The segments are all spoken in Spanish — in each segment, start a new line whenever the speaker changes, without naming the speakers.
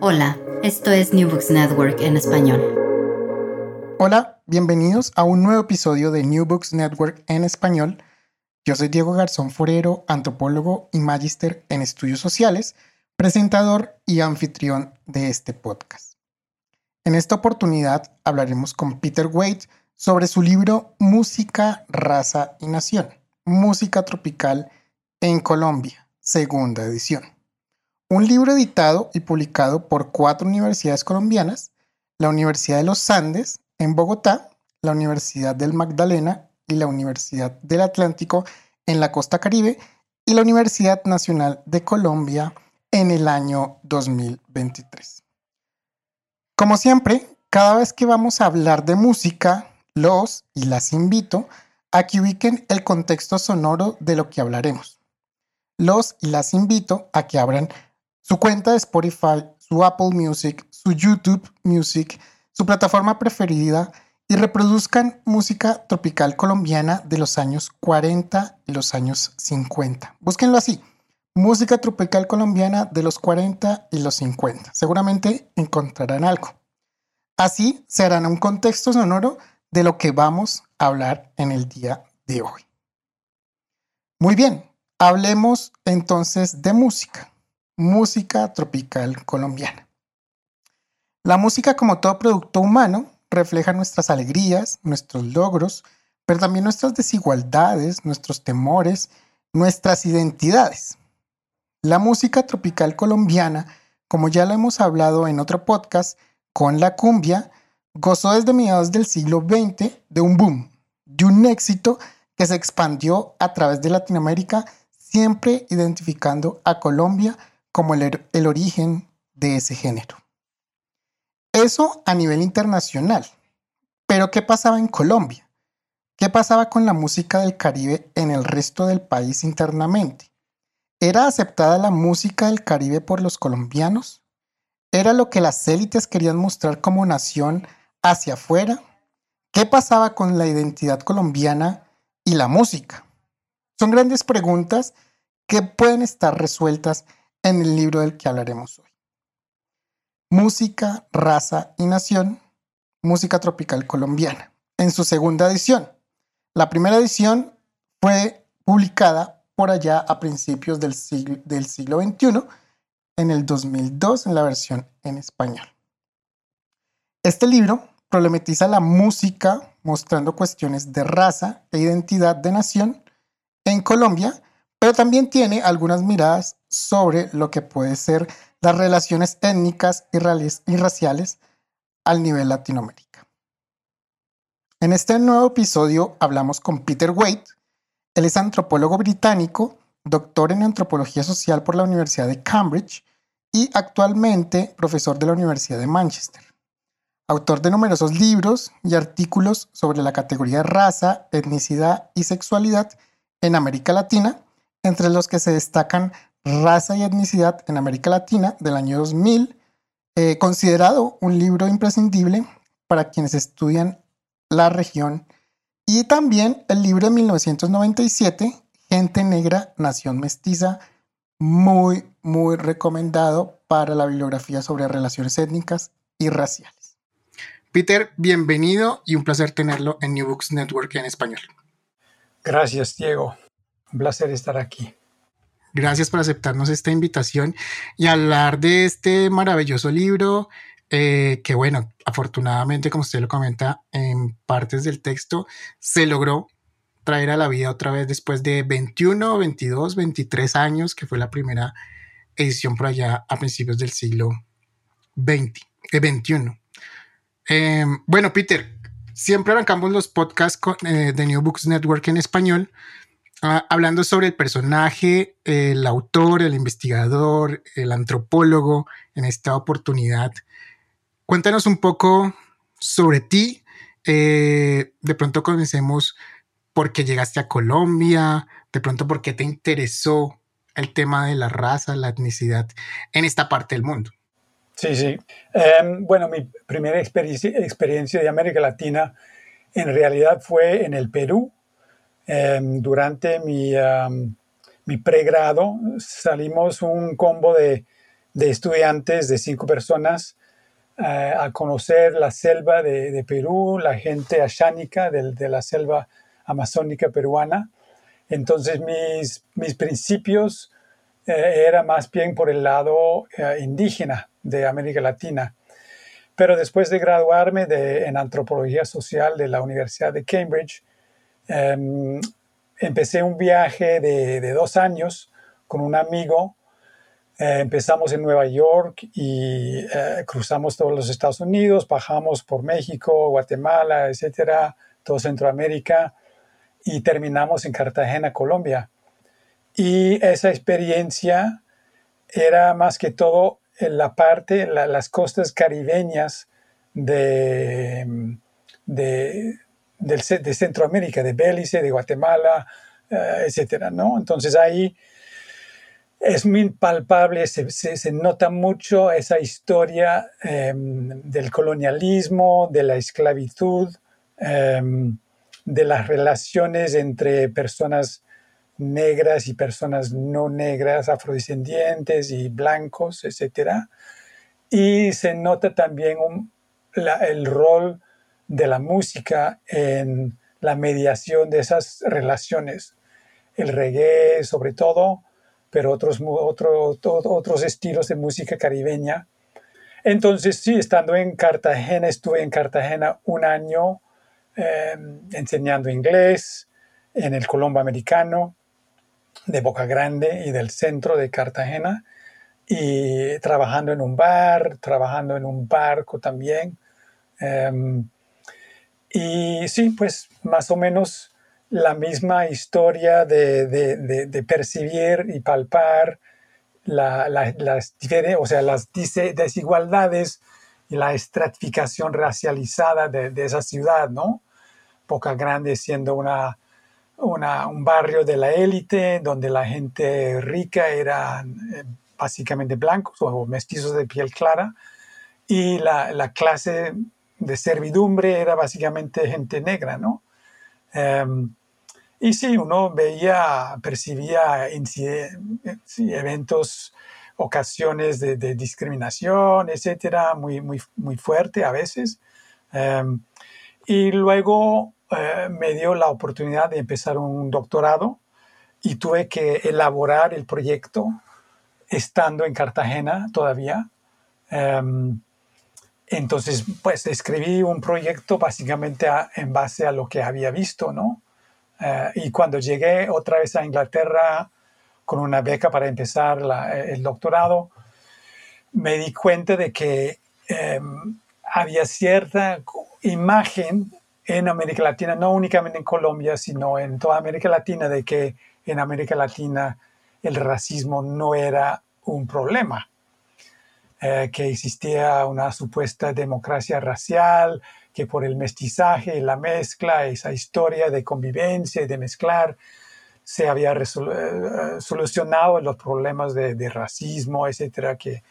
Hola, esto es New Books Network en español.
Hola, bienvenidos a un nuevo episodio de New Books Network en español. Yo soy Diego Garzón Forero, antropólogo y magíster en estudios sociales, presentador y anfitrión de este podcast. En esta oportunidad hablaremos con Peter Wade sobre su libro Música, Raza y Nación, Música Tropical en Colombia, segunda edición un libro editado y publicado por cuatro universidades colombianas, la Universidad de los Andes en Bogotá, la Universidad del Magdalena y la Universidad del Atlántico en la costa caribe y la Universidad Nacional de Colombia en el año 2023. Como siempre, cada vez que vamos a hablar de música, los y las invito a que ubiquen el contexto sonoro de lo que hablaremos. Los y las invito a que abran su cuenta de Spotify, su Apple Music, su YouTube Music, su plataforma preferida y reproduzcan música tropical colombiana de los años 40 y los años 50. Búsquenlo así, música tropical colombiana de los 40 y los 50. Seguramente encontrarán algo. Así se harán un contexto sonoro de lo que vamos a hablar en el día de hoy. Muy bien, hablemos entonces de música música tropical colombiana. La música, como todo producto humano, refleja nuestras alegrías, nuestros logros, pero también nuestras desigualdades, nuestros temores, nuestras identidades. La música tropical colombiana, como ya lo hemos hablado en otro podcast, con la cumbia, gozó desde mediados del siglo XX de un boom, de un éxito que se expandió a través de Latinoamérica, siempre identificando a Colombia como el, origen de ese género. Eso a nivel internacional. Pero ¿qué pasaba en Colombia? ¿Qué pasaba con la música del Caribe en el resto del país internamente? ¿Era aceptada la música del Caribe por los colombianos? ¿Era lo que las élites querían mostrar como nación hacia afuera? ¿Qué pasaba con la identidad colombiana y la música? Son grandes preguntas que pueden estar resueltas en el libro del que hablaremos hoy. Música, raza y nación, música tropical colombiana, en su segunda edición. La primera edición fue publicada por allá a principios del siglo, XXI, en el 2002 en la versión en español. Este libro problematiza la música mostrando cuestiones de raza e identidad de nación en Colombia pero también tiene algunas miradas sobre lo que puede ser las relaciones étnicas y, raciales al nivel Latinoamérica. En este nuevo episodio hablamos con Peter Wade. Él es antropólogo británico, doctor en antropología social por la Universidad de Cambridge y actualmente profesor de la Universidad de Manchester. Autor de numerosos libros y artículos sobre la categoría raza, etnicidad y sexualidad en América Latina entre los que se destacan Raza y Etnicidad en América Latina del año 2000, eh, considerado un libro imprescindible para quienes estudian la región, y también el libro de 1997, Gente Negra, Nación Mestiza, muy, muy recomendado para la bibliografía sobre relaciones étnicas y raciales. Peter, bienvenido y un placer tenerlo en New Books Network en español.
Gracias, Diego. Un placer estar aquí.
Gracias por aceptarnos esta invitación y hablar de este maravilloso libro eh, que, bueno, afortunadamente, como usted lo comenta en partes del texto, se logró traer a la vida otra vez después de 21, 22, 23 años, que fue la primera edición por allá a principios del siglo XX, eh, 21. Em, bueno, Peter, siempre arrancamos los podcasts eh, de New Books Network en español hablando sobre el personaje, el autor, el investigador, el antropólogo, en esta oportunidad, cuéntanos un poco sobre ti. Eh, de pronto conocemos por qué llegaste a Colombia, de pronto por qué te interesó el tema de la raza, la etnicidad en esta parte del mundo.
Sí, sí. Em, bueno, mi primera experiencia, de América Latina en realidad fue en el Perú. Em, durante mi, pregrado salimos un combo de, de estudiantes de cinco personas eh, a conocer la selva de, Perú, la gente ashánica de, la selva amazónica peruana. Entonces mis, mis principios eh, eran más bien por el lado eh, indígena de América Latina. Pero después de graduarme de, en antropología social de la Universidad de Cambridge, em, empecé un viaje de, de, dos años con un amigo. Eh, empezamos en Nueva York y eh, cruzamos todos los Estados Unidos, bajamos por México, Guatemala, etcétera, todo Centroamérica y terminamos en Cartagena, Colombia. Y esa experiencia era más que todo en la parte, las costas caribeñas de, de, de, Centroamérica, de Belice, de Guatemala, eh, etcétera, ¿no? Entonces ahí es muy palpable, se, se, nota mucho esa historia em, del colonialismo, de la esclavitud, em, de las relaciones entre personas negras y personas no negras, afrodescendientes y blancos, etc. Y se nota también el rol de la música en la mediación de esas relaciones. El reggae sobre todo, pero otros, otros estilos de música caribeña. Entonces, sí, estando en Cartagena, estuve en Cartagena un año eh, enseñando inglés en el Colombo Americano de Boca Grande y del centro de Cartagena y trabajando en un bar, trabajando en un barco también. Em, y sí, pues más o menos la misma historia de, percibir y palpar las, o sea, las desigualdades y la estratificación racializada de, esa ciudad, ¿no? Boca Grande siendo una un barrio de la élite donde la gente rica era eh, básicamente blancos o mestizos de piel clara y la, clase de servidumbre era básicamente gente negra, ¿no? Em, y sí, uno veía, percibía eventos, ocasiones de, discriminación, etcétera, muy, muy, muy fuerte a veces. Em, y luego eh, me dio la oportunidad de empezar un doctorado y tuve que elaborar el proyecto estando en Cartagena todavía. Em, entonces, pues escribí un proyecto básicamente en base a lo que había visto, ¿no? Eh, y cuando llegué otra vez a Inglaterra con una beca para empezar el doctorado, me di cuenta de que em, había cierta imagen en América Latina, no únicamente en Colombia, sino en toda América Latina, de que en América Latina el racismo no era un problema, eh, que existía una supuesta democracia racial, que por el mestizaje, la mezcla, esa historia de convivencia y de mezclar, se había eh, solucionado los problemas de, racismo, etcétera, que,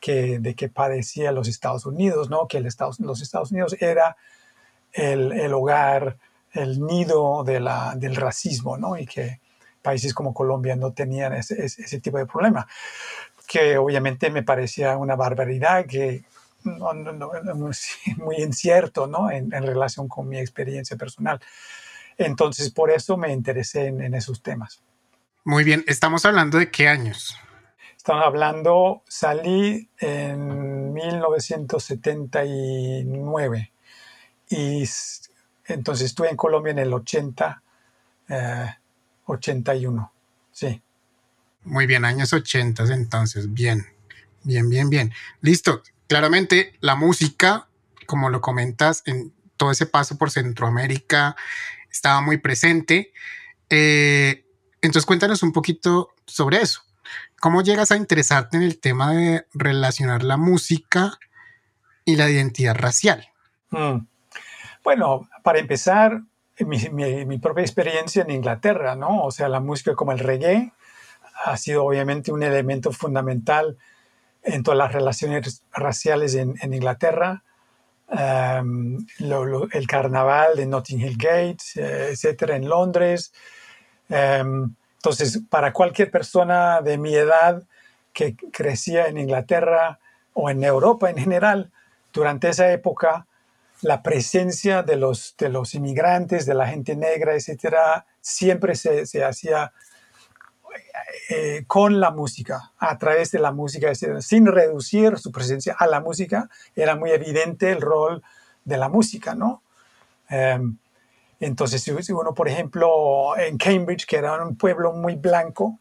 de que padecía los Estados Unidos, ¿no? que el los Estados Unidos era el, hogar, el nido del racismo, ¿no? Y que países como Colombia no tenían ese, tipo de problema, que obviamente me parecía una barbaridad, que no, no, muy incierto, ¿no? En, en, relación con mi experiencia personal. Entonces, por eso me interesé en, en esos temas.
Muy bien, estamos hablando de qué años.
Estamos hablando, salí en 1979. Y entonces estuve en Colombia en el 80, 81, eh, sí.
Muy bien, años 80 entonces, bien, bien, bien, bien. Listo, claramente la música, como lo comentas, en todo ese paso por Centroamérica estaba muy presente. Eh, entonces cuéntanos un poquito sobre eso. ¿Cómo llegas a interesarte en el tema de relacionar la música y la identidad racial?
Mm. Bueno, para empezar, mi, propia experiencia en Inglaterra, ¿no? O sea, la música como el reggae ha sido obviamente un elemento fundamental en todas las relaciones raciales en, Inglaterra. Em, el carnaval de Notting Hill Gate, eh, etcétera, en Londres. Em, entonces, para cualquier persona de mi edad que crecía en Inglaterra o en Europa en general, durante esa época, la presencia de los, de los inmigrantes, de la gente negra, etcétera, siempre se, se hacía eh, con la música, a través de la música, sin reducir su presencia a la música, era muy evidente el rol de la música, ¿no? Em, entonces, si uno, por ejemplo, en Cambridge, que era un pueblo muy blanco,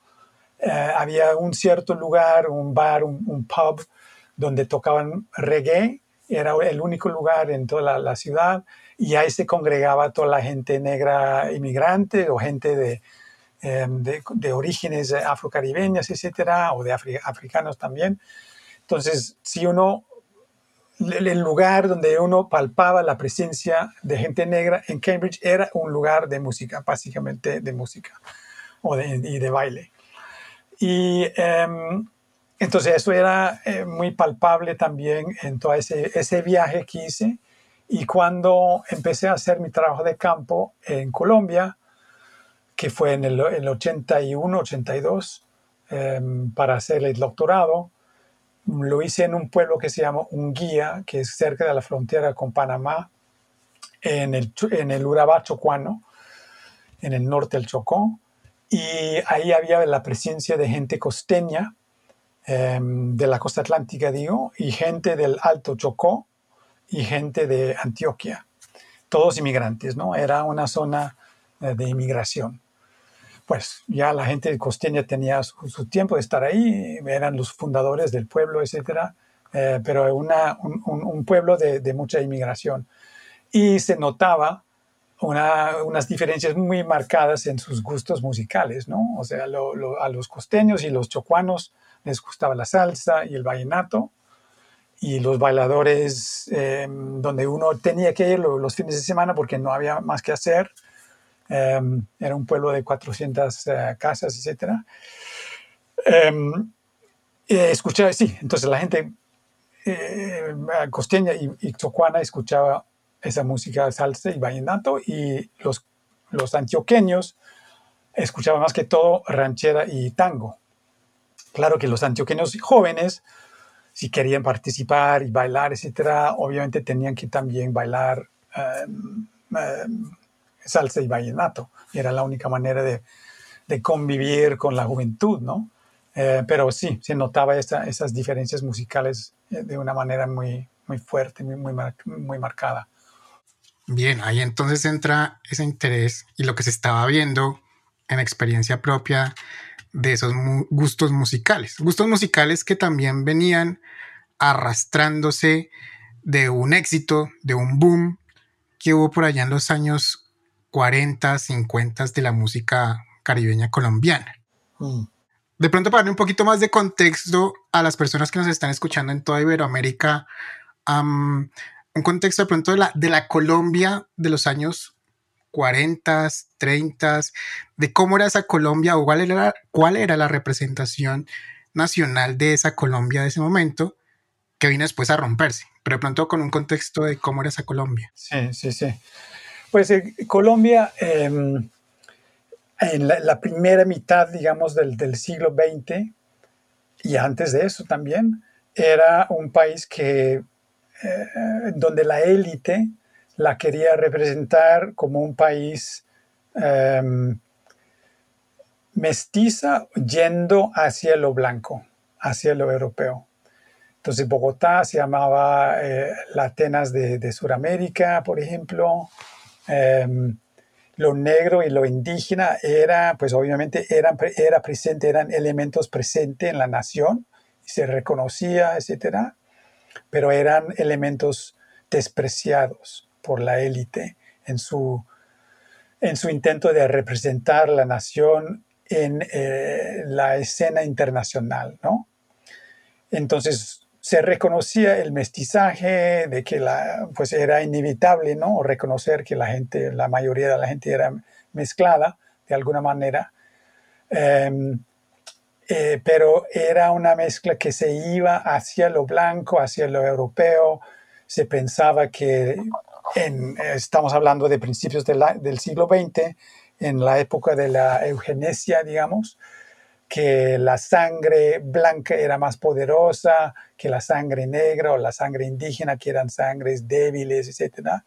eh, había un cierto lugar, un bar, un pub, donde tocaban reggae era el único lugar en toda la, ciudad y ahí se congregaba toda la gente negra inmigrante o gente de, em, de, orígenes afrocaribeñas, etcétera, o de africanos también. Entonces, si uno, el lugar donde uno palpaba la presencia de gente negra en Cambridge era un lugar de música, básicamente de música o de, y de baile. Y em, entonces eso era eh, muy palpable también en todo ese, ese, viaje que hice. Y cuando empecé a hacer mi trabajo de campo en Colombia, que fue en el, 81, 82, em, para hacer el doctorado, lo hice en un pueblo que se llama Unguía, que es cerca de la frontera con Panamá, en el, en el Urabá chocuano, en el norte del Chocó. Y ahí había la presencia de gente costeña, Em, de la costa atlántica, digo, y gente del Alto Chocó y gente de Antioquia, todos inmigrantes, ¿no? Era una zona eh, de inmigración. Pues ya la gente costeña tenía su, tiempo de estar ahí, eran los fundadores del pueblo, etcétera, eh, pero un, pueblo de, mucha inmigración. Y se notaba unas diferencias muy marcadas en sus gustos musicales, ¿no? O sea, a los costeños y los chocuanos les gustaba la salsa y el vallenato. Y los bailadores, em, donde uno tenía que ir los fines de semana porque no había más que hacer, em, era un pueblo de 400 eh, casas, etc. escuchaba, sí, entonces la gente eh, costeña y, y, escuchaba esa música salsa y vallenato y los, los antioqueños escuchaban más que todo ranchera y tango. Claro que los antioqueños jóvenes, si querían participar y bailar, etcétera, obviamente tenían que también bailar em, em, salsa y vallenato. Era la única manera de, convivir con la juventud, ¿no? Eh, pero sí, se notaba esas diferencias musicales eh, de una manera muy, muy fuerte, muy, muy, muy marcada.
Bien, ahí entonces entra ese interés y lo que se estaba viendo en experiencia propia de esos gustos musicales. Gustos musicales que también venían arrastrándose de un éxito, de un boom que hubo por allá en los años 40, 50 de la música caribeña colombiana. Mm. De pronto, para darle un poquito más de contexto a las personas que nos están escuchando en toda Iberoamérica, un contexto de pronto de la, de la Colombia de los años 40, 30, de cómo era esa Colombia o cuál era, cuál era la representación nacional de esa Colombia de ese momento, que vino después a romperse, pero de pronto con un contexto de cómo era esa Colombia.
Sí, sí, sí. Pues eh, Colombia, em, en la, primera mitad, digamos, del, siglo XX, y antes de eso también, era un país que, eh, donde la élite la quería representar como un país em, mestiza yendo hacia lo blanco, hacia lo europeo. Entonces Bogotá se llamaba eh, la Atenas de, de Sudamérica, por ejemplo. Em, lo negro y lo indígena era, pues obviamente eran, era presente, eran elementos presentes en la nación, se reconocía, etcétera, pero eran elementos despreciados por la élite en su, en su intento de representar la nación en eh, la escena internacional, ¿no? Entonces, se reconocía el mestizaje, de que la, pues era inevitable, ¿no? Reconocer que la gente, la mayoría de la gente era mezclada de alguna manera. Em, eh, pero era una mezcla que se iba hacia lo blanco, hacia lo europeo. Se pensaba que, estamos hablando de principios del siglo XX, en la época de la eugenesia, digamos, que la sangre blanca era más poderosa que la sangre negra o la sangre indígena, que eran sangres débiles, etc.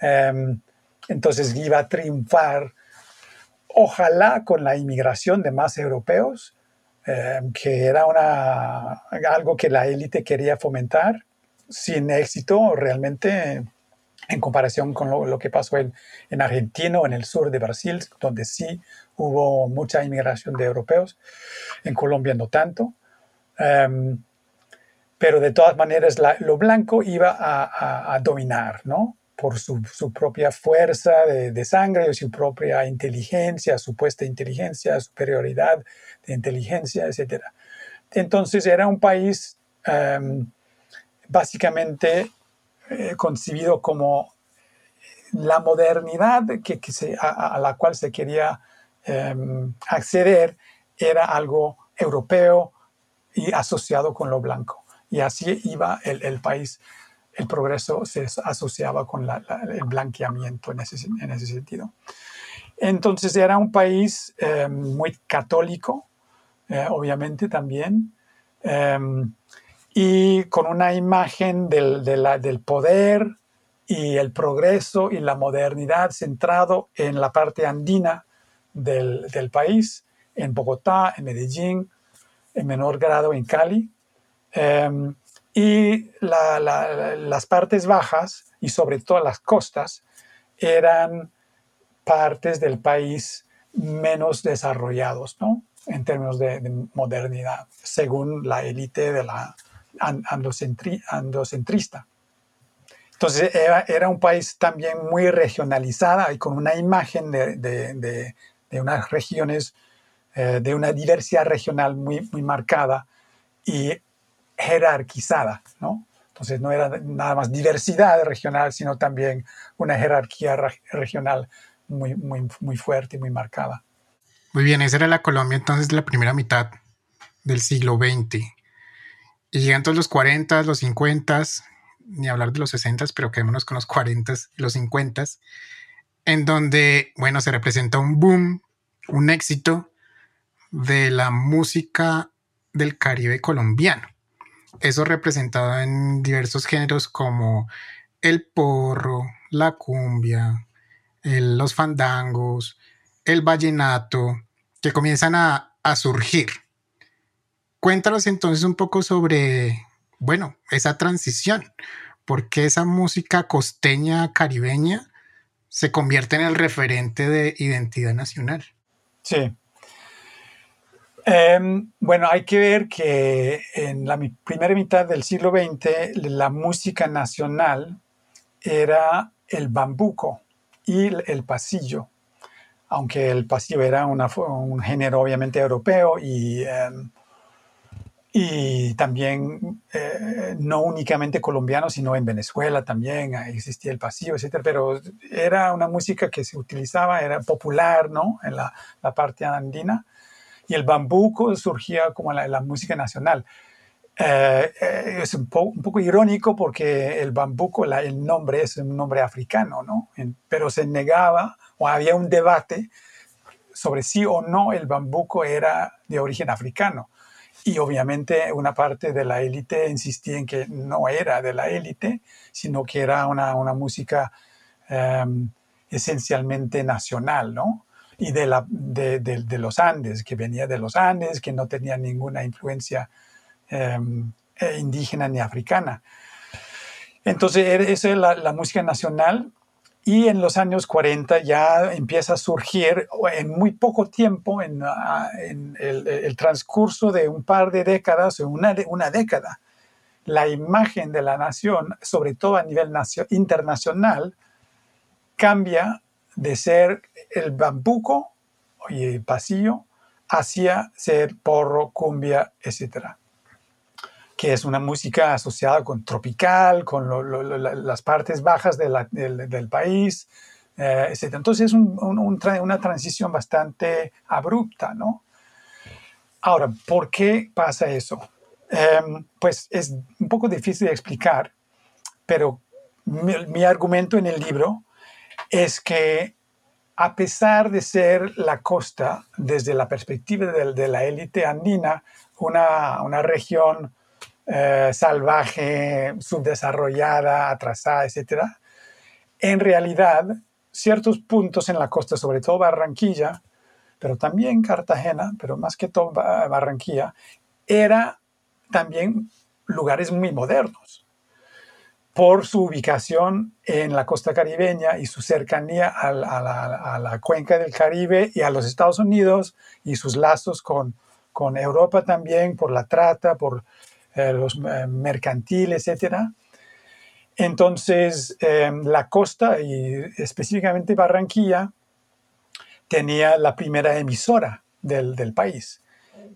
Em, entonces iba a triunfar, ojalá con la inmigración de más europeos, em, que era una, algo que la élite quería fomentar, sin éxito realmente en comparación con lo, que pasó en, en, Argentina o en el sur de Brasil, donde sí hubo mucha inmigración de europeos, en Colombia no tanto. Em, pero de todas maneras lo blanco iba a, dominar, ¿no? Por su, propia fuerza de, sangre o su propia inteligencia, supuesta inteligencia, superioridad de inteligencia, etc. Entonces era un país em, básicamente eh, concebido como la modernidad que, a, la cual se quería em, acceder era algo europeo y asociado con lo blanco. Y así iba el, país, el progreso se asociaba con el blanqueamiento en ese, en ese, sentido. Entonces era un país em, muy católico, eh, obviamente también, em, y con una imagen del, del poder y el progreso y la modernidad centrado en la parte andina del, del, país, en Bogotá, en Medellín, en menor grado en Cali. Em, y las partes bajas y sobre todo las costas eran partes del país menos desarrollados, ¿no? En términos de, de modernidad, según la élite de la andocentrista. Entonces era, un país también muy regionalizada y con una imagen de, unas regiones, eh, de una diversidad regional muy, marcada y jerarquizada, ¿no? Entonces no era nada más diversidad regional, sino también una jerarquía regional muy, muy, muy fuerte y muy marcada.
Muy bien, esa era la Colombia entonces de la primera mitad del siglo XX. Y llegan todos los 40, los 50, ni hablar de los 60, pero quedémonos con los 40 y los 50, en donde, bueno, se representa un boom, un éxito de la música del Caribe colombiano. Eso representado en diversos géneros como el porro, la cumbia, los fandangos, el vallenato, que comienzan a, a surgir cuéntanos entonces un poco sobre, bueno, esa transición, por qué esa música costeña caribeña se convierte en el referente de identidad nacional.
Sí. Em, bueno, hay que ver que en la primera mitad del siglo XX la música nacional era el bambuco y el pasillo, aunque el pasillo era un género obviamente europeo y em, y también eh, no únicamente colombiano, sino en Venezuela también existía el pasillo, etcétera, pero era una música que se utilizaba, era popular, ¿no? En la, la parte andina, y el bambuco surgía como la, la música nacional. Eh, eh, es un, un, poco irónico porque el bambuco, la, el nombre es un nombre africano, ¿no? pero se negaba o había un debate sobre si o no el bambuco era de origen africano y obviamente una parte de la élite insistía en que no era de la élite, sino que era una, música em, esencialmente nacional, ¿no? Y de, la, de, los Andes, que venía de los Andes, que no tenía ninguna influencia em, eh, indígena ni africana. Entonces, esa es la, la música nacional y en los años 40 ya empieza a surgir en muy poco tiempo, en, ah, el, transcurso de un par de décadas una, una década, la imagen de la nación, sobre todo a nivel internacional, cambia de ser el bambuco y el pasillo hacia ser porro, cumbia, etc. que es una música asociada con tropical, con las partes bajas del, país, eh, etc. Entonces es una transición bastante abrupta, ¿no? Ahora, ¿por qué pasa eso? Em, pues es un poco difícil de explicar, pero mi, argumento en el libro es que a pesar de ser la costa, desde la perspectiva de, la élite andina, una, una región eh, salvaje, subdesarrollada, atrasada, etc., en realidad ciertos puntos en la costa, sobre todo Barranquilla, pero también Cartagena, pero más que todo Barranquilla, era también lugares muy modernos por su ubicación en la costa caribeña y su cercanía a la, cuenca del Caribe y a los Estados Unidos y sus lazos con, con Europa también por la trata, por eh, los eh, mercantiles, etc. Entonces, eh, la costa y específicamente Barranquilla tenía la primera emisora del, del país,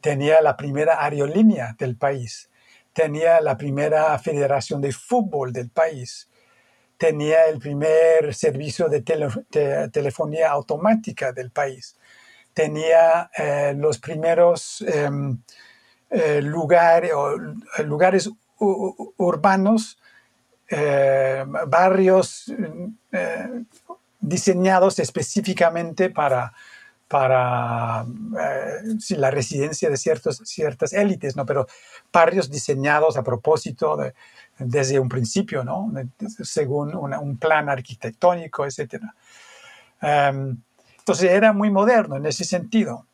tenía la primera aerolínea del país. Tenía la primera federación de fútbol del país, tenía el primer servicio de, telefonía automática del país, tenía los primeros em, eh, lugares, lugares urbanos, eh, barrios diseñados específicamente para para eh, la residencia de ciertos, ciertas élites, ¿no? pero barrios diseñados a propósito desde un principio, ¿no? según un plan arquitectónico, etc. Em, entonces era muy moderno en ese sentido.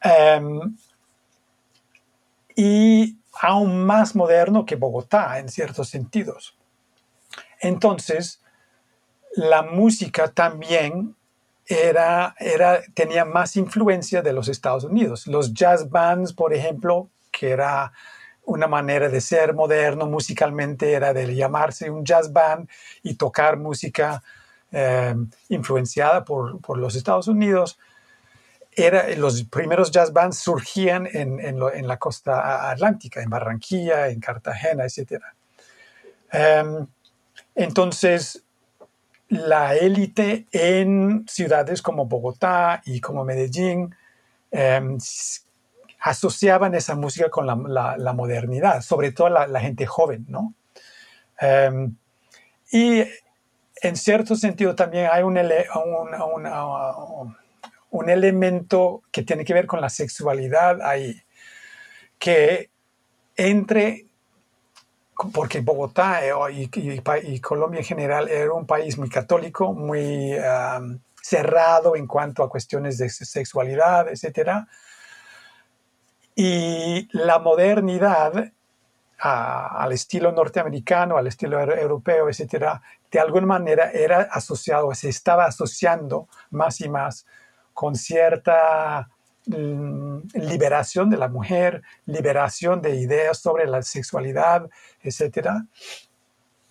Em, y aún más moderno que Bogotá en ciertos sentidos. Entonces, la música también era, era, tenía más influencia de los Estados Unidos. Los jazz bands, por ejemplo, que era una manera de ser moderno musicalmente, era de llamarse un jazz band y tocar música eh, influenciada por, por, los Estados Unidos. Era, los primeros jazz bands surgían en, en, la costa atlántica, en Barranquilla, en Cartagena, etc. Em, entonces, la élite en ciudades como Bogotá y como Medellín em, asociaban esa música con la, modernidad, sobre todo la, gente joven, ¿no? Em, y en cierto sentido también hay un, un, elemento que tiene que ver con la sexualidad ahí, que entre porque Bogotá eh, y, Colombia en general era un país muy católico, muy cerrado en cuanto a cuestiones de sexualidad, etc. Y la modernidad al estilo norteamericano, al estilo europeo, etc., de alguna manera era asociado, se estaba asociando más y más con cierta Mm, liberación de la mujer, liberación de ideas sobre la sexualidad, etc.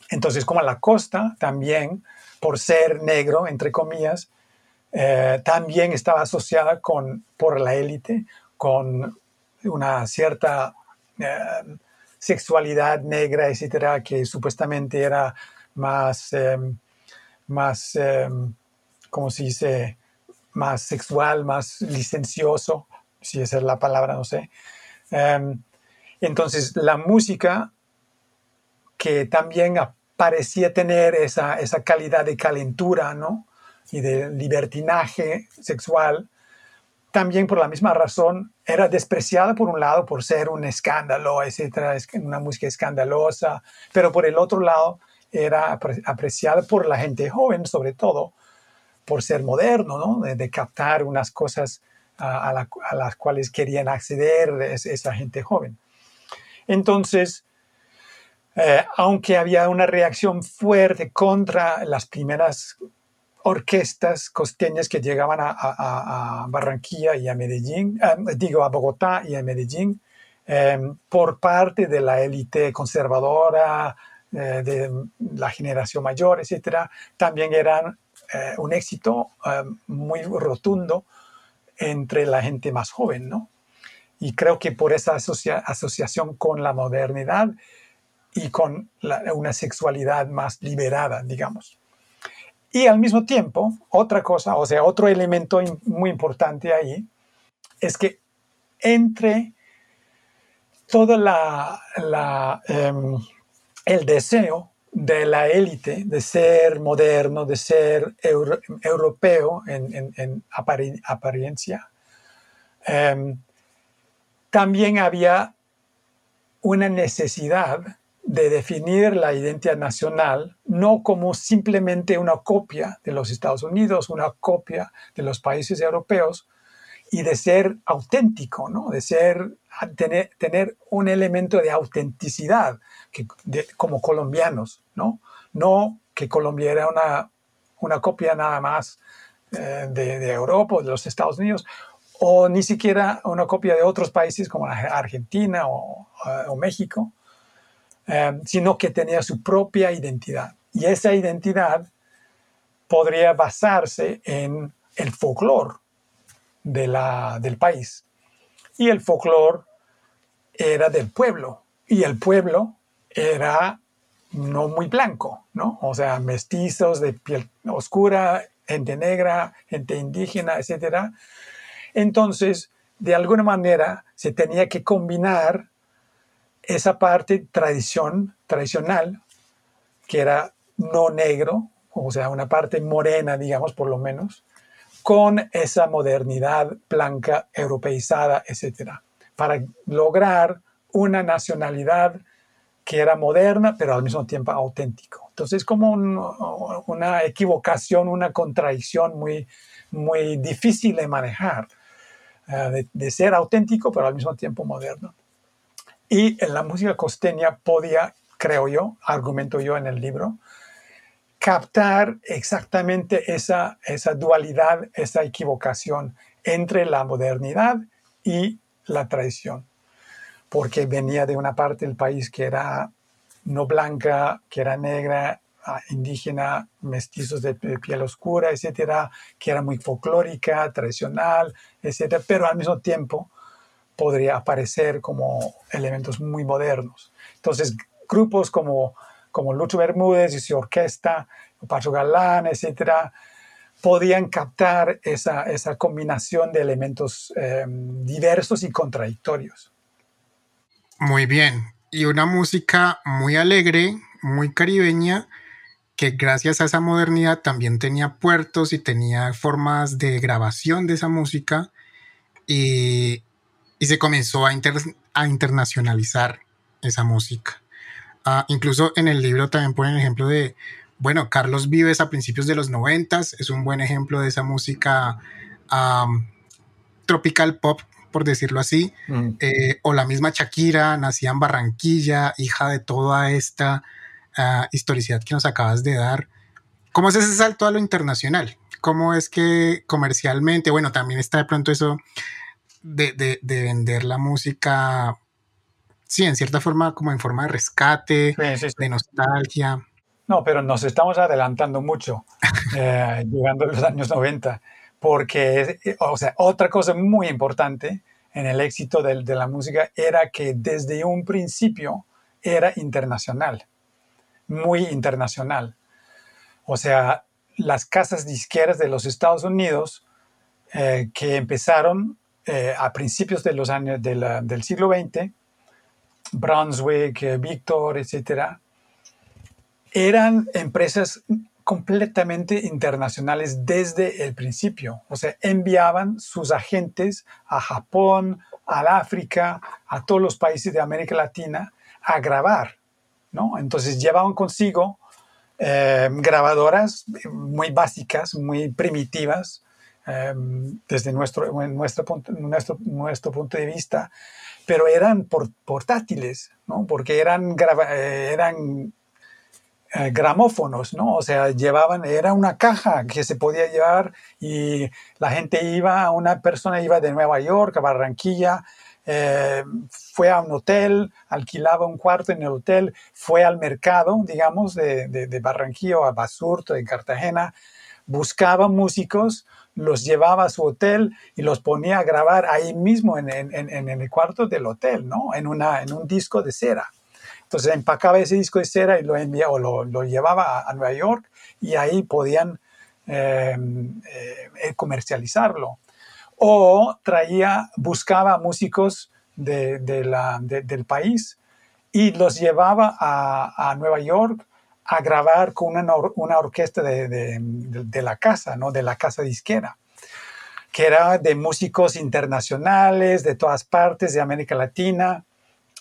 Entonces, como la costa también, por ser negro, entre comillas, eh, también estaba asociada con, por la élite con una cierta eh, sexualidad negra, etcétera, que supuestamente era más, eh, más ¿cómo se dice? Más sexual, más licencioso, si esa es la palabra, no sé. Em, entonces, la música que también parecía tener esa, esa calidad de calentura, ¿no? Y de libertinaje sexual, también por la misma razón era despreciada por un lado por ser un escándalo, etcétera, una música escandalosa, pero por el otro lado era apreciada por la gente joven, sobre todo, por ser moderno, ¿no? de, captar unas cosas a, las cuales querían acceder esa gente joven. Entonces, eh, aunque había una reacción fuerte contra las primeras orquestas costeñas que llegaban a, Barranquilla y a Medellín, eh, digo a Bogotá y a Medellín, eh, por parte de la élite conservadora, de la generación mayor, etcétera, también eran eh, un éxito eh, muy rotundo entre la gente más joven, ¿no? Y creo que por esa asociación con la modernidad y con una sexualidad más liberada, digamos. Y al mismo tiempo, otra cosa, o sea, otro elemento muy importante ahí, es que entre todo la, em, el deseo de la élite de ser moderno, de ser europeo en, apariencia, em, también había una necesidad de definir la identidad nacional no como simplemente una copia de los Estados Unidos, una copia de los países europeos, y de ser auténtico, ¿no? de ser, tener, tener un elemento de autenticidad como colombianos, ¿no? no que Colombia era una, una copia nada más eh, de, Europa o de los Estados Unidos, o ni siquiera una copia de otros países como Argentina o, o México, eh, sino que tenía su propia identidad. Y esa identidad podría basarse en el folclore de del país. Y el folclore era del pueblo. Y el pueblo era no muy blanco, ¿no? O sea, mestizos de piel oscura, gente negra, gente indígena, etc. Entonces, de alguna manera, se tenía que combinar esa parte tradición, tradicional, que era no negro, o sea, una parte morena, digamos, por lo menos, con esa modernidad blanca, europeizada, etc., para lograr una nacionalidad que era moderna, pero al mismo tiempo auténtico. Entonces, como una equivocación, una contradicción muy, muy difícil de manejar, eh, de, ser auténtico, pero al mismo tiempo moderno. Y en la música costeña podía, creo yo, argumento yo en el libro, captar exactamente esa, esa dualidad, esa equivocación entre la modernidad y la tradición, porque venía de una parte del país que era no blanca, que era negra, ah, indígena, mestizos de piel oscura, etcétera, que era muy folclórica, tradicional, etcétera, pero al mismo tiempo podría aparecer como elementos muy modernos. Entonces, grupos como como Lucho Bermúdez y su orquesta, Pacho Galán, etcétera, podían captar esa, esa combinación de elementos em, diversos y contradictorios.
Muy bien. Y una música muy alegre, muy caribeña, que gracias a esa modernidad también tenía puertos y tenía formas de grabación de esa música y, y se comenzó a, a internacionalizar esa música. Ah, incluso en el libro también ponen el ejemplo de, bueno, Carlos Vives a principios de los noventas, es un buen ejemplo de esa música tropical pop, por decirlo así, mm. eh, o la misma Shakira, nacida en Barranquilla, hija de toda esta uh, historicidad que nos acabas de dar. ¿Cómo es ese salto a lo internacional? ¿Cómo es que comercialmente, bueno, también está de pronto eso de, de vender la música sí, en cierta forma, como en forma de rescate, de nostalgia.
No, pero nos estamos adelantando mucho, eh, llegando a los años 90, porque, eh, o sea, otra cosa muy importante en el éxito de, la música era que desde un principio era internacional, muy internacional. O sea, las casas disqueras de los Estados Unidos eh, que empezaron a principios de los años del siglo XX Brunswick, eh, Victor, etcétera, eran empresas completamente internacionales desde el principio. O sea, enviaban sus agentes a Japón, al África, a todos los países de América Latina a grabar, ¿no? Entonces llevaban consigo eh, grabadoras muy básicas, muy primitivas, eh, desde nuestro, nuestro, nuestro, nuestro punto de vista, pero eran portátiles, ¿no? Porque eran, eh, eran eh, gramófonos, ¿no? O sea, llevaban, era una caja que se podía llevar y la gente iba, una persona iba de Nueva York a Barranquilla, eh, fue a un hotel, alquilaba un cuarto en el hotel, fue al mercado, digamos, de, de, de Barranquilla a Basurto, en Cartagena, buscaba músicos, los llevaba a su hotel y los ponía a grabar ahí mismo en, el cuarto del hotel, ¿no? En, una, en un disco de cera. Entonces empacaba ese disco de cera y lo enviaba o lo, llevaba a, Nueva York y ahí podían eh, eh, comercializarlo. O traía, buscaba músicos del país y los llevaba a, Nueva York a grabar con una, orquesta de, de, la casa, ¿no? de la casa disquera, que era de músicos internacionales de todas partes de América Latina,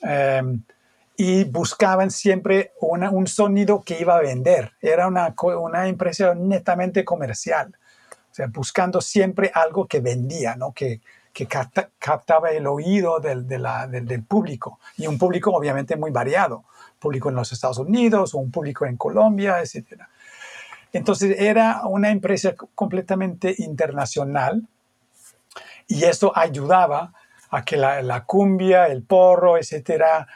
em, y buscaban siempre un sonido que iba a vender. Era una, una impresión netamente comercial, o sea, buscando siempre algo que vendía, ¿no? que, que captaba el oído del, del, público, y un público obviamente muy variado público en los Estados Unidos un público en Colombia, etc. Entonces era una empresa completamente internacional y eso ayudaba a que la, cumbia, el porro, etcétera,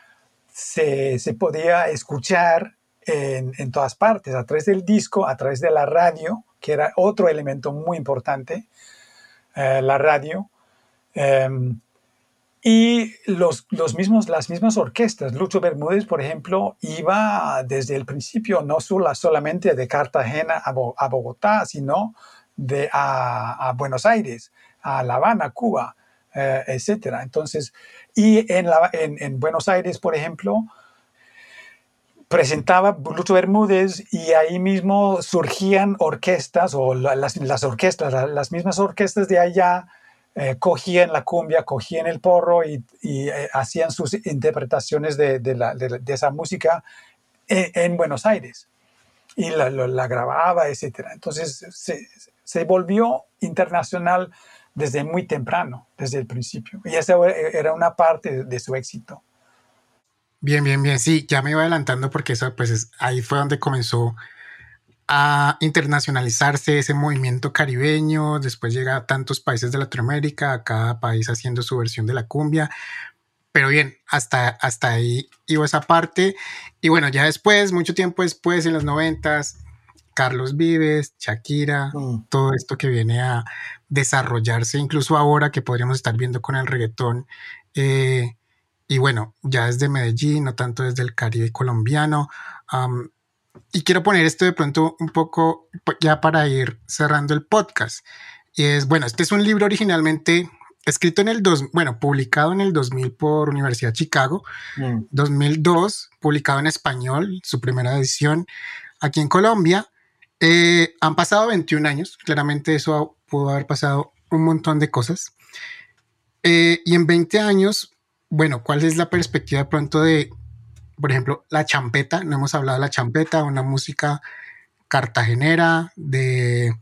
se, podía escuchar en, en, todas partes, a través del disco, a través de la radio, que era otro elemento muy importante, eh, la radio. Em, y los, los mismos, las mismas orquestas, Lucho Bermúdez, por ejemplo, iba desde el principio no solo, solamente de Cartagena a, Bogotá, sino de, a, Buenos Aires, a La Habana, Cuba, eh, etc. Entonces, y en, la, en, Buenos Aires, por ejemplo, presentaba Lucho Bermúdez y ahí mismo surgían orquestas o las, las orquestas, las mismas orquestas de allá eh, cogían la cumbia, cogían el porro y, eh, hacían sus interpretaciones de, esa música en, Buenos Aires y la, grababa, etc. Entonces se, volvió internacional desde muy temprano, desde el principio. Y esa era una parte de su éxito.
Bien, bien, bien. Sí, ya me iba adelantando porque eso, pues, ahí fue donde comenzó a internacionalizarse ese movimiento caribeño, después llega a tantos países de Latinoamérica, cada país haciendo su versión de la cumbia. Pero bien, hasta, hasta ahí iba esa parte. Y bueno, ya después, mucho tiempo después, en los noventas, Carlos Vives, Shakira, mm. todo esto que viene a desarrollarse, incluso ahora que podríamos estar viendo con el reggaetón. Eh, y bueno, ya desde Medellín, no tanto desde el Caribe colombiano y quiero poner esto de pronto un poco ya para ir cerrando el podcast. Y es, bueno, este es un libro originalmente escrito en el 2, bueno, publicado en el 2000 por Universidad de Chicago, 2002, mm. publicado en español, su primera edición aquí en Colombia. Eh, han pasado 21 años, claramente eso pudo haber pasado un montón de cosas. Eh, y en 20 años, bueno, ¿cuál es la perspectiva de pronto de por ejemplo, la champeta, no hemos hablado de la champeta, una música cartagenera de,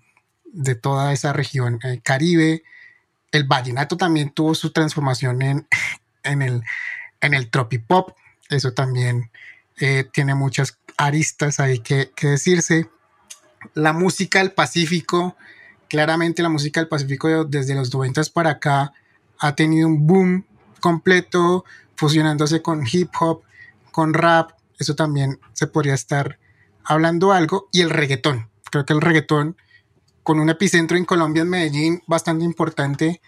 toda esa región eh, caribe. El vallenato también tuvo su transformación en, en, el, en el tropipop. Eso también eh, tiene muchas aristas ahí que, que decirse. La música del Pacífico, claramente la música del Pacífico desde los 90 para acá ha tenido un boom completo, fusionándose con hip hop, con rap, eso también se podría estar hablando algo, y el reggaetón. Creo que el reggaetón, con un epicentro en Colombia, en Medellín, bastante importante.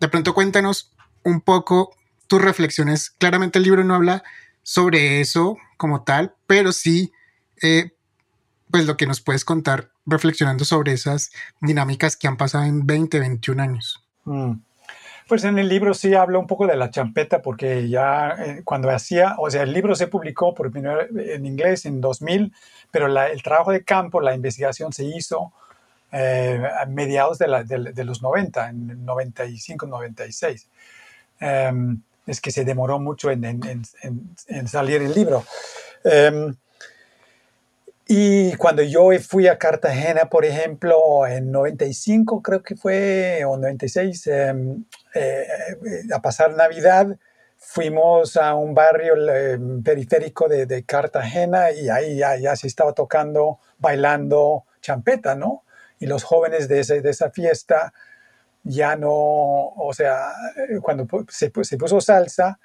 De pronto cuéntanos un poco tus reflexiones. Claramente el libro no habla sobre eso como tal, pero sí, eh, pues lo que nos puedes contar reflexionando sobre esas dinámicas que han pasado en 20, 21 años. Mm.
Pues en el libro sí hablo un poco de la champeta, porque ya eh, cuando hacía, o sea, el libro se publicó por primero en inglés en 2000, pero el trabajo de campo, la investigación se hizo eh, a mediados de, los 90, en 95, 96. Em, es que se demoró mucho en, salir el libro. Em, y cuando yo fui a Cartagena, por ejemplo, en 95 creo que fue, o 96, em, eh, a pasar Navidad, fuimos a un barrio em, periférico de, Cartagena y ahí ya, se estaba tocando, bailando champeta, ¿no? Y los jóvenes de, de esa fiesta ya no, o sea, cuando se, se puso salsa,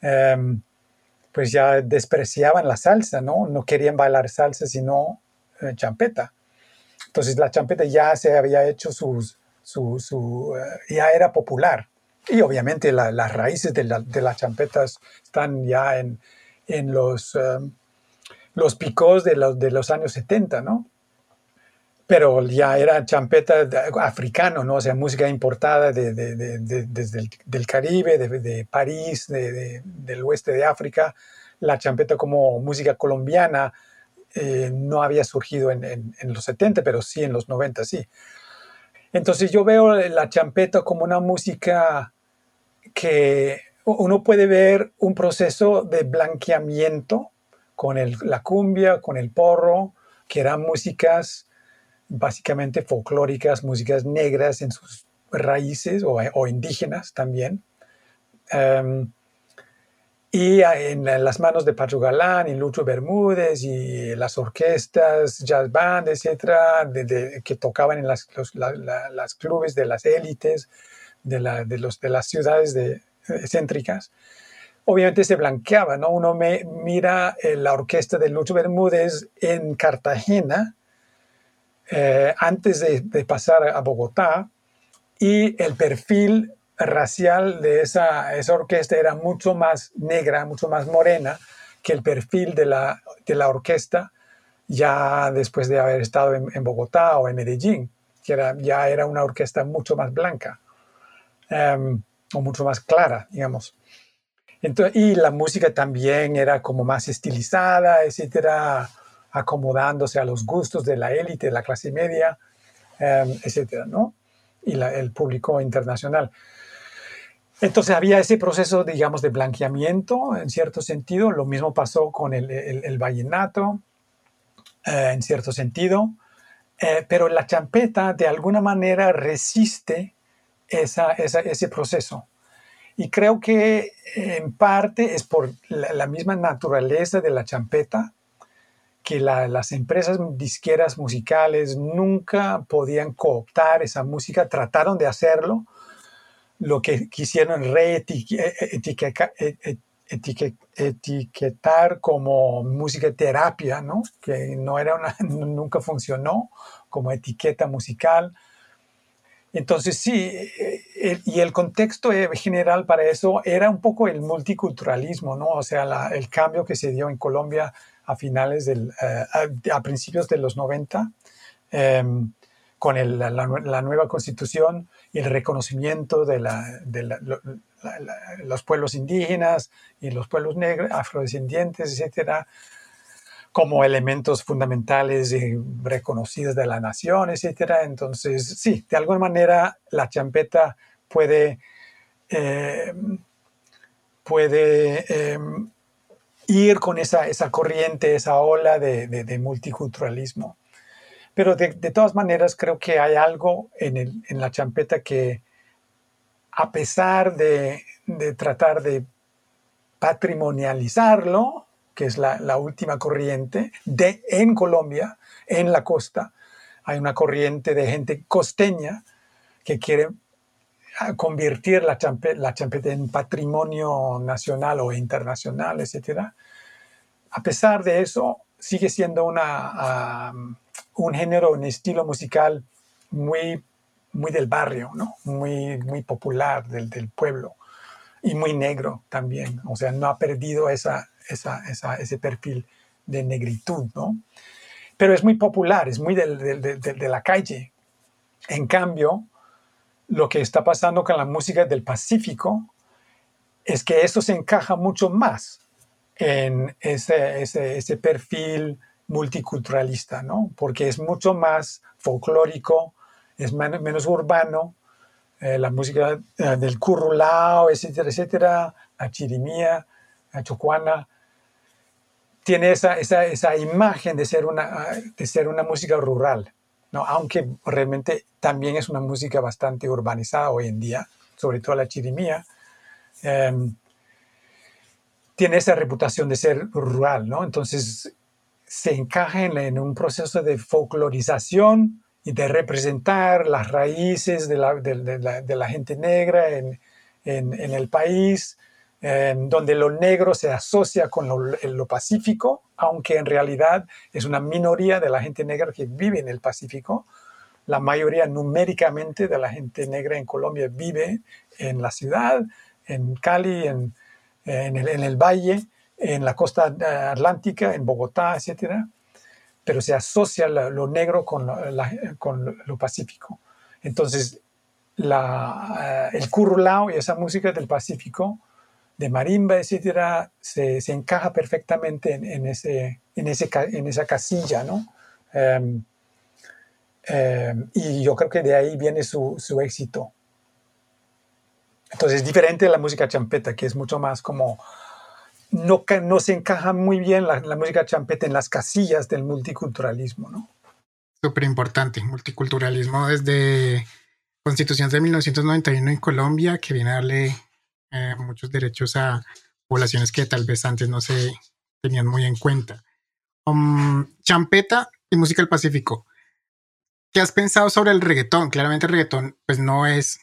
em, pues ya despreciaban la salsa, ¿no? No querían bailar salsa, sino eh, champeta. Entonces la champeta ya se había hecho sus, su, eh, ya era popular. Y obviamente las raíces de, las champetas están ya en, los, um, los picos de los, de los años 70, ¿no? Pero ya era champeta africano, ¿no? O sea, música importada desde el Caribe, de, París, del oeste de África. La champeta como música colombiana eh, no había surgido en, en, los 70, pero sí en los 90, sí. Entonces yo veo la champeta como una música que uno puede ver un proceso de blanqueamiento con la cumbia, con el porro, que eran músicas básicamente folclóricas, músicas negras en sus raíces o, indígenas también. Em, y en las manos de Pacho Galán y Lucho Bermúdez y las orquestas, jazz band, etcétera, que tocaban en las, las clubes de las élites los, de las ciudades de, céntricas, obviamente se blanqueaba, ¿no? Uno me, mira eh, la orquesta de Lucho Bermúdez en Cartagena eh, antes de, de, pasar a Bogotá y el perfil racial de esa, esa orquesta era mucho más negra, mucho más morena que el perfil de la, de la orquesta ya después de haber estado en, en Bogotá o en Medellín, que era, ya era una orquesta mucho más blanca. Em, o mucho más clara, digamos. Entonces, y la música también era como más estilizada, etcétera, acomodándose a los gustos de la élite, de la clase media, um, etcétera, ¿no? Y el público internacional. Entonces había ese proceso, digamos, de blanqueamiento en cierto sentido. Lo mismo pasó con el, el, vallenato, eh, en cierto sentido. Eh, pero la champeta de alguna manera resiste esa, ese proceso. Y creo que en parte es por la, misma naturaleza de la champeta, que las empresas disqueras musicales nunca podían cooptar esa música, trataron de hacerlo, lo que quisieron reetiquetar etiquetar como música terapia, ¿no? que no era una, nunca funcionó como etiqueta musical. Entonces sí, eh, eh, y el contexto eh, general para eso era un poco el multiculturalismo, ¿no? O sea, el cambio que se dio en Colombia a finales del, a, principios de los 90, em, con la, nueva constitución y el reconocimiento de, los pueblos indígenas y los pueblos negros, afrodescendientes, etcétera, como elementos fundamentales y reconocidos de la nación, etc. Entonces, sí, de alguna manera la champeta puede, eh, puede eh, ir con esa, esa, corriente, esa ola de, multiculturalismo. Pero de, todas maneras creo que hay algo en, el, en la champeta que, a pesar de, de tratar de patrimonializarlo, que es la, última corriente, de, en Colombia, en la costa. Hay una corriente de gente costeña que quiere convertir la, la champeta en patrimonio nacional o internacional, etc. A pesar de eso, sigue siendo una, un género, un estilo musical muy, muy del barrio, ¿no? muy, muy popular del, del pueblo y muy negro también. O sea, no ha perdido esa, ese perfil de negritud, ¿no? Pero es muy popular, es muy de la calle. En cambio, lo que está pasando con la música del Pacífico es que eso se encaja mucho más en ese, ese, perfil multiculturalista, ¿no? Porque es mucho más folclórico, es menos urbano, eh, la música eh, del currulao, etcétera, etcétera, la chirimía, la chocuana, tiene esa, esa, esa, imagen de ser, una, de ser una música rural, ¿no? aunque realmente también es una música bastante urbanizada hoy en día, sobre todo la chirimía. Em, tiene esa reputación de ser rural, ¿no? Entonces se encaja en, un proceso de folclorización y de representar las raíces de la, de, la, gente negra en, en, en el país, donde lo negro se asocia con lo, pacífico, aunque en realidad es una minoría de la gente negra que vive en el Pacífico, la mayoría numéricamente de la gente negra en Colombia vive en la ciudad, en Cali, en, en, el, valle, en la costa eh, atlántica, en Bogotá, etc. Pero se asocia lo negro con, con, lo pacífico. Entonces, eh, el curulao y esa música del Pacífico, de marimba, etcétera, se, se encaja perfectamente en, en, ese, en, ese, en esa casilla, ¿no? Um, um, y yo creo que de ahí viene su, su éxito. Entonces es diferente de la música champeta, que es mucho más como, no, no se encaja muy bien la, la música champeta en las casillas del multiculturalismo, ¿no?
Súper importante, multiculturalismo desde Constitución de 1991 en Colombia, que viene a darle eh, muchos derechos a poblaciones que tal vez antes no se tenían muy en cuenta. Um, champeta y música del Pacífico. ¿Qué has pensado sobre el reggaetón? Claramente el reggaetón pues no es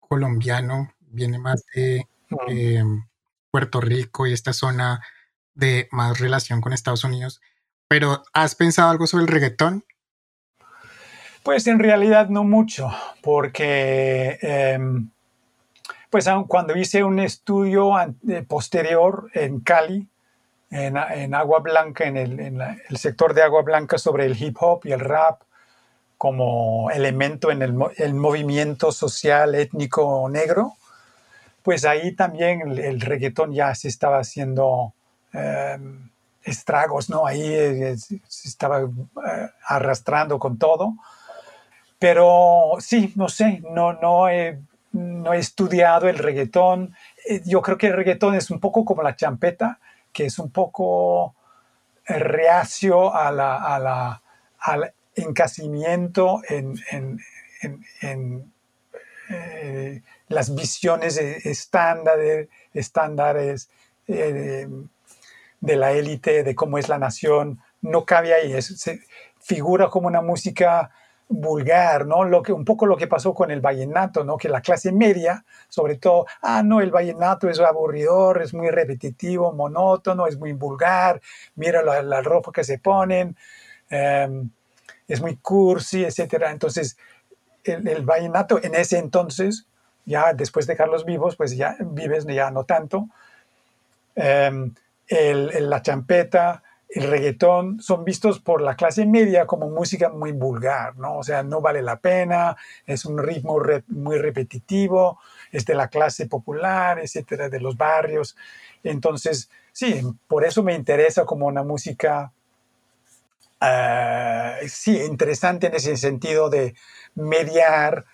colombiano, viene más de eh, Puerto Rico y esta zona de más relación con Estados Unidos. Pero ¿has pensado algo sobre el reggaetón?
Pues en realidad no mucho, porque em, pues cuando hice un estudio eh, posterior en Cali, en, Agua Blanca, en, el, sector de Agua Blanca sobre el hip hop y el rap como elemento en el, movimiento social étnico negro, pues ahí también el, reggaetón ya se estaba haciendo em, estragos, ¿no? Ahí eh, se estaba eh, arrastrando con todo. Pero sí, no sé, no, no, he, no he estudiado el reggaetón. Eh, yo creo que el reggaetón es un poco como la champeta, que es un poco eh, reacio a la, a la, al encasimiento en, en, en, eh, las visiones estándares, de, la élite, de cómo es la nación. No cabe ahí, se figura como una música vulgar, ¿no? Lo que, un poco lo que pasó con el vallenato, ¿no? Que la clase media, sobre todo, ah, no, el vallenato es aburridor, es muy repetitivo, monótono, es muy vulgar, mira la, ropa que se ponen, em, es muy cursi, etcétera. Entonces, el, vallenato en ese entonces, ya después de Carlos Vivos, pues ya vives, ya no tanto, em, la champeta, el reggaetón son vistos por la clase media como música muy vulgar, ¿no? O sea, no vale la pena, es un ritmo muy repetitivo, es de la clase popular, etcétera, de los barrios. Entonces, sí, por eso me interesa como una música, uh, sí, interesante en ese sentido de mediar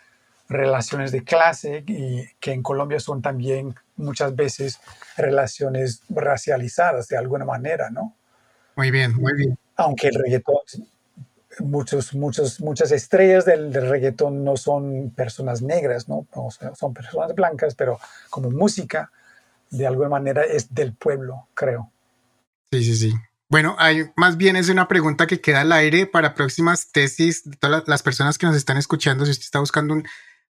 relaciones de clase y que en Colombia son también muchas veces relaciones racializadas de alguna manera, ¿no?
Muy bien, muy bien.
Aunque el reggaetón, muchos, muchos, muchas estrellas del, reggaetón no son personas negras, ¿no? son personas blancas, pero como música, de alguna manera es del pueblo, creo.
Sí, sí, sí. Bueno, hay, más bien es una pregunta que queda al aire para próximas tesis de todas las personas que nos están escuchando. Si usted está buscando un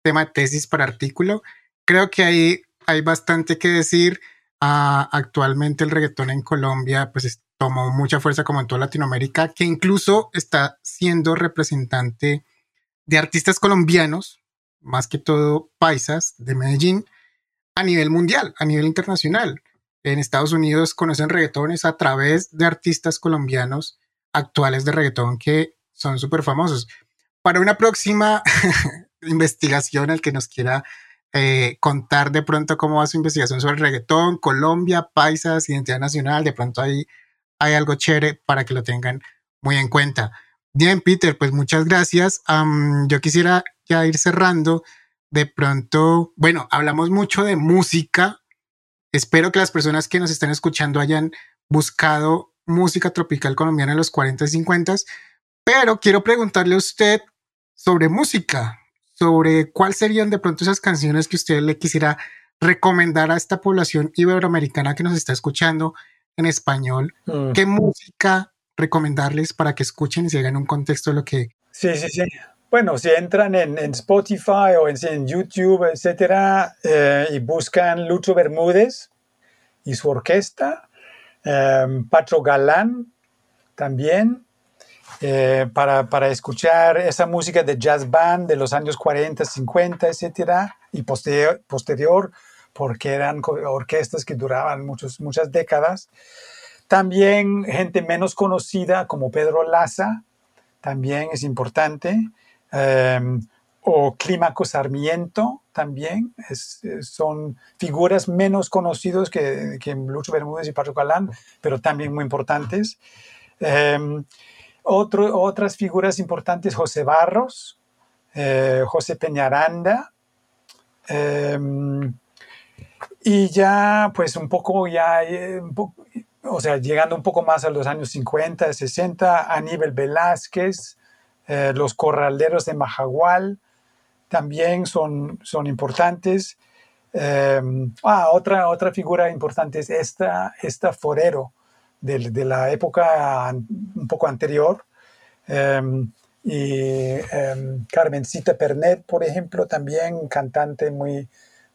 tema de tesis para artículo, creo que hay, hay bastante que decir. Ah, actualmente el reggaetón en Colombia pues tomó mucha fuerza como en toda Latinoamérica, que incluso está siendo representante de artistas colombianos, más que todo paisas de Medellín, a nivel mundial, a nivel internacional. En Estados Unidos conocen reggaetones a través de artistas colombianos actuales de reggaetón que son súper famosos. Para una próxima investigación, el que nos quiera eh, contar de pronto cómo va su investigación sobre reggaetón, Colombia, paisas, identidad nacional, de pronto ahí hay algo chévere para que lo tengan muy en cuenta. Bien, Peter, pues muchas gracias. yo quisiera ya ir cerrando. De pronto, bueno, hablamos mucho de música. Espero que las personas que nos están escuchando hayan buscado música tropical colombiana en los 40 y 50, pero quiero preguntarle a usted sobre música, sobre cuáles serían de pronto esas canciones que usted le quisiera recomendar a esta población iberoamericana que nos está escuchando en español, mm. ¿qué música recomendarles para que escuchen y se hagan un contexto de lo que...
Sí, sí, sí. Bueno, si entran en, Spotify o en, YouTube, etcétera, eh, y buscan Lucho Bermúdez y su orquesta, eh, Patro Galán también, eh, para, para, escuchar esa música de jazz band de los años 40, 50, etcétera, y posterior, posterior porque eran orquestas que duraban muchos, muchas décadas. También gente menos conocida como Pedro Laza, también es importante. Em, o Clímaco Sarmiento también, son figuras menos conocidas que, que Lucho Bermúdez y Pacho Calán, pero también muy importantes. Em, otras figuras importantes, José Barros, eh, José Peñaranda, em, y ya pues un poco ya, eh, o sea, llegando un poco más a los años 50, 60, Aníbal Velázquez, eh, los corraleros de Majagual, también son, son importantes. Em, ah, otra, otra figura importante es esta, esta Forero de, de la época un poco anterior. Em, y um, Carmencita Pernet, por ejemplo, también cantante muy,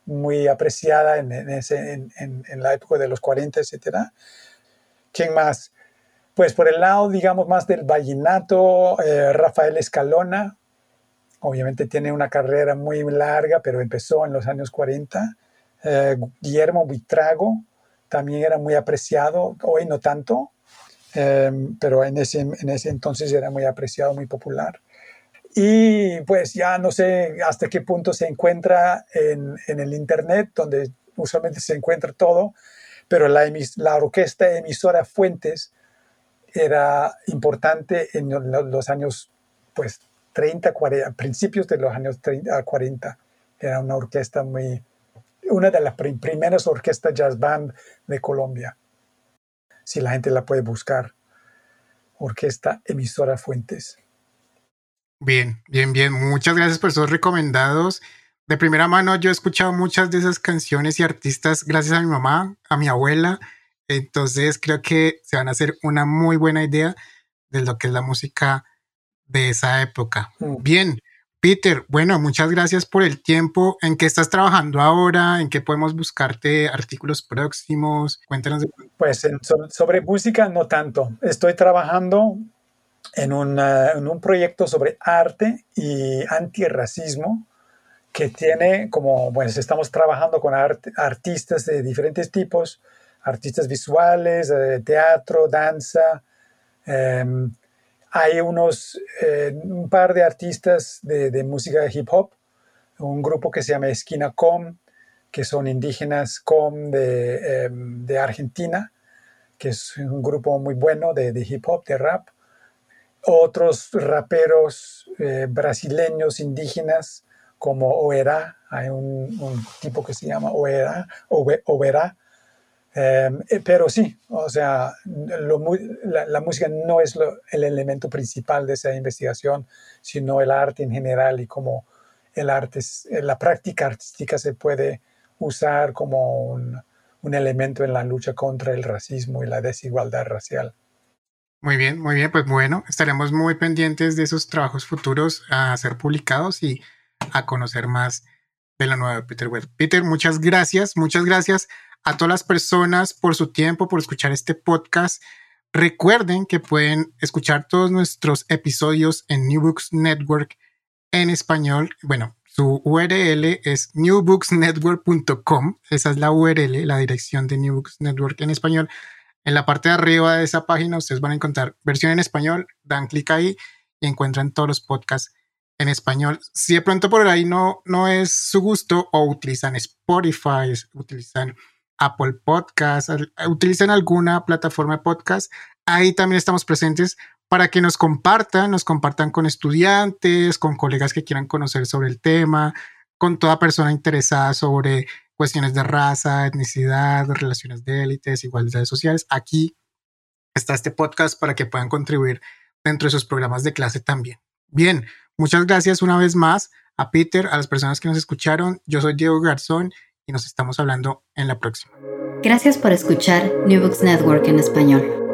muy apreciada en, en, ese, en, en, la época de los 40, etc. ¿Quién más? Pues por el lado, digamos, más del vallenato, eh, Rafael Escalona, obviamente tiene una carrera muy larga, pero empezó en los años 40. Eh, Guillermo Vitrago también era muy apreciado, hoy no tanto, eh, pero en ese, en ese entonces era muy apreciado, muy popular. Y pues ya no sé hasta qué punto se encuentra en, el Internet, donde usualmente se encuentra todo, pero la, orquesta emisora Fuentes era importante en los años pues 30, 40, principios de los años 30 a 40. Era una orquesta muy, una de las primeras orquestas jazz band de Colombia. Si la gente la puede buscar. Orquesta Emisora Fuentes.
Bien, bien, bien. Muchas gracias por esos recomendados. De primera mano, yo he escuchado muchas de esas canciones y artistas gracias a mi mamá, a mi abuela. Entonces creo que se van a hacer una muy buena idea de lo que es la música de esa época. Mm. Bien, Peter, bueno, muchas gracias por el tiempo. ¿En qué estás trabajando ahora? ¿En qué podemos buscarte artículos próximos? Cuéntanos.
Pues sobre, música no tanto. Estoy trabajando en, en un proyecto sobre arte y antirracismo que tiene como, pues estamos trabajando con artistas de diferentes tipos, artistas visuales, de teatro, danza, em, hay unos, eh, un par de artistas de, música de hip hop, un grupo que se llama Esquina Com, que son indígenas Com de, em, de Argentina, que es un grupo muy bueno de, de hip hop, de rap. Otros raperos eh, brasileños indígenas como Oera, hay un, tipo que se llama Oera, Oera Em, eh, pero sí, o sea, la, música no es el elemento principal de esa investigación, sino el arte en general y cómo el arte, eh, la práctica artística se puede usar como un, un elemento en la lucha contra el racismo y la desigualdad racial.
Muy bien, muy bien, pues bueno, estaremos muy pendientes de esos trabajos futuros a ser publicados y a conocer más de la nueva Peter Webb. Peter, muchas gracias, muchas gracias a todas las personas por su tiempo, por escuchar este podcast. Recuerden que pueden escuchar todos nuestros episodios en New Books Network en español. Bueno, su URL es newbooksnetwork.com. Esa es la URL, la dirección de New Books Network en español. En la parte de arriba de esa página ustedes van a encontrar versión en español. Dan clic ahí y encuentran todos los podcasts en español. Si de pronto por ahí no, no es su gusto o utilizan Spotify, utilizan Apple Podcast, utilicen alguna plataforma de podcast, ahí también estamos presentes para que nos compartan, nos compartan con estudiantes, con colegas que quieran conocer sobre el tema, con toda persona interesada sobre cuestiones de raza, etnicidad, relaciones de élites, igualdades sociales. Aquí está este podcast para que puedan contribuir dentro de sus programas de clase también. Bien, muchas gracias una vez más a Peter, a las personas que nos escucharon. Yo soy Diego Garzón y nos estamos hablando en la próxima.
Gracias por escuchar New Books Network en español.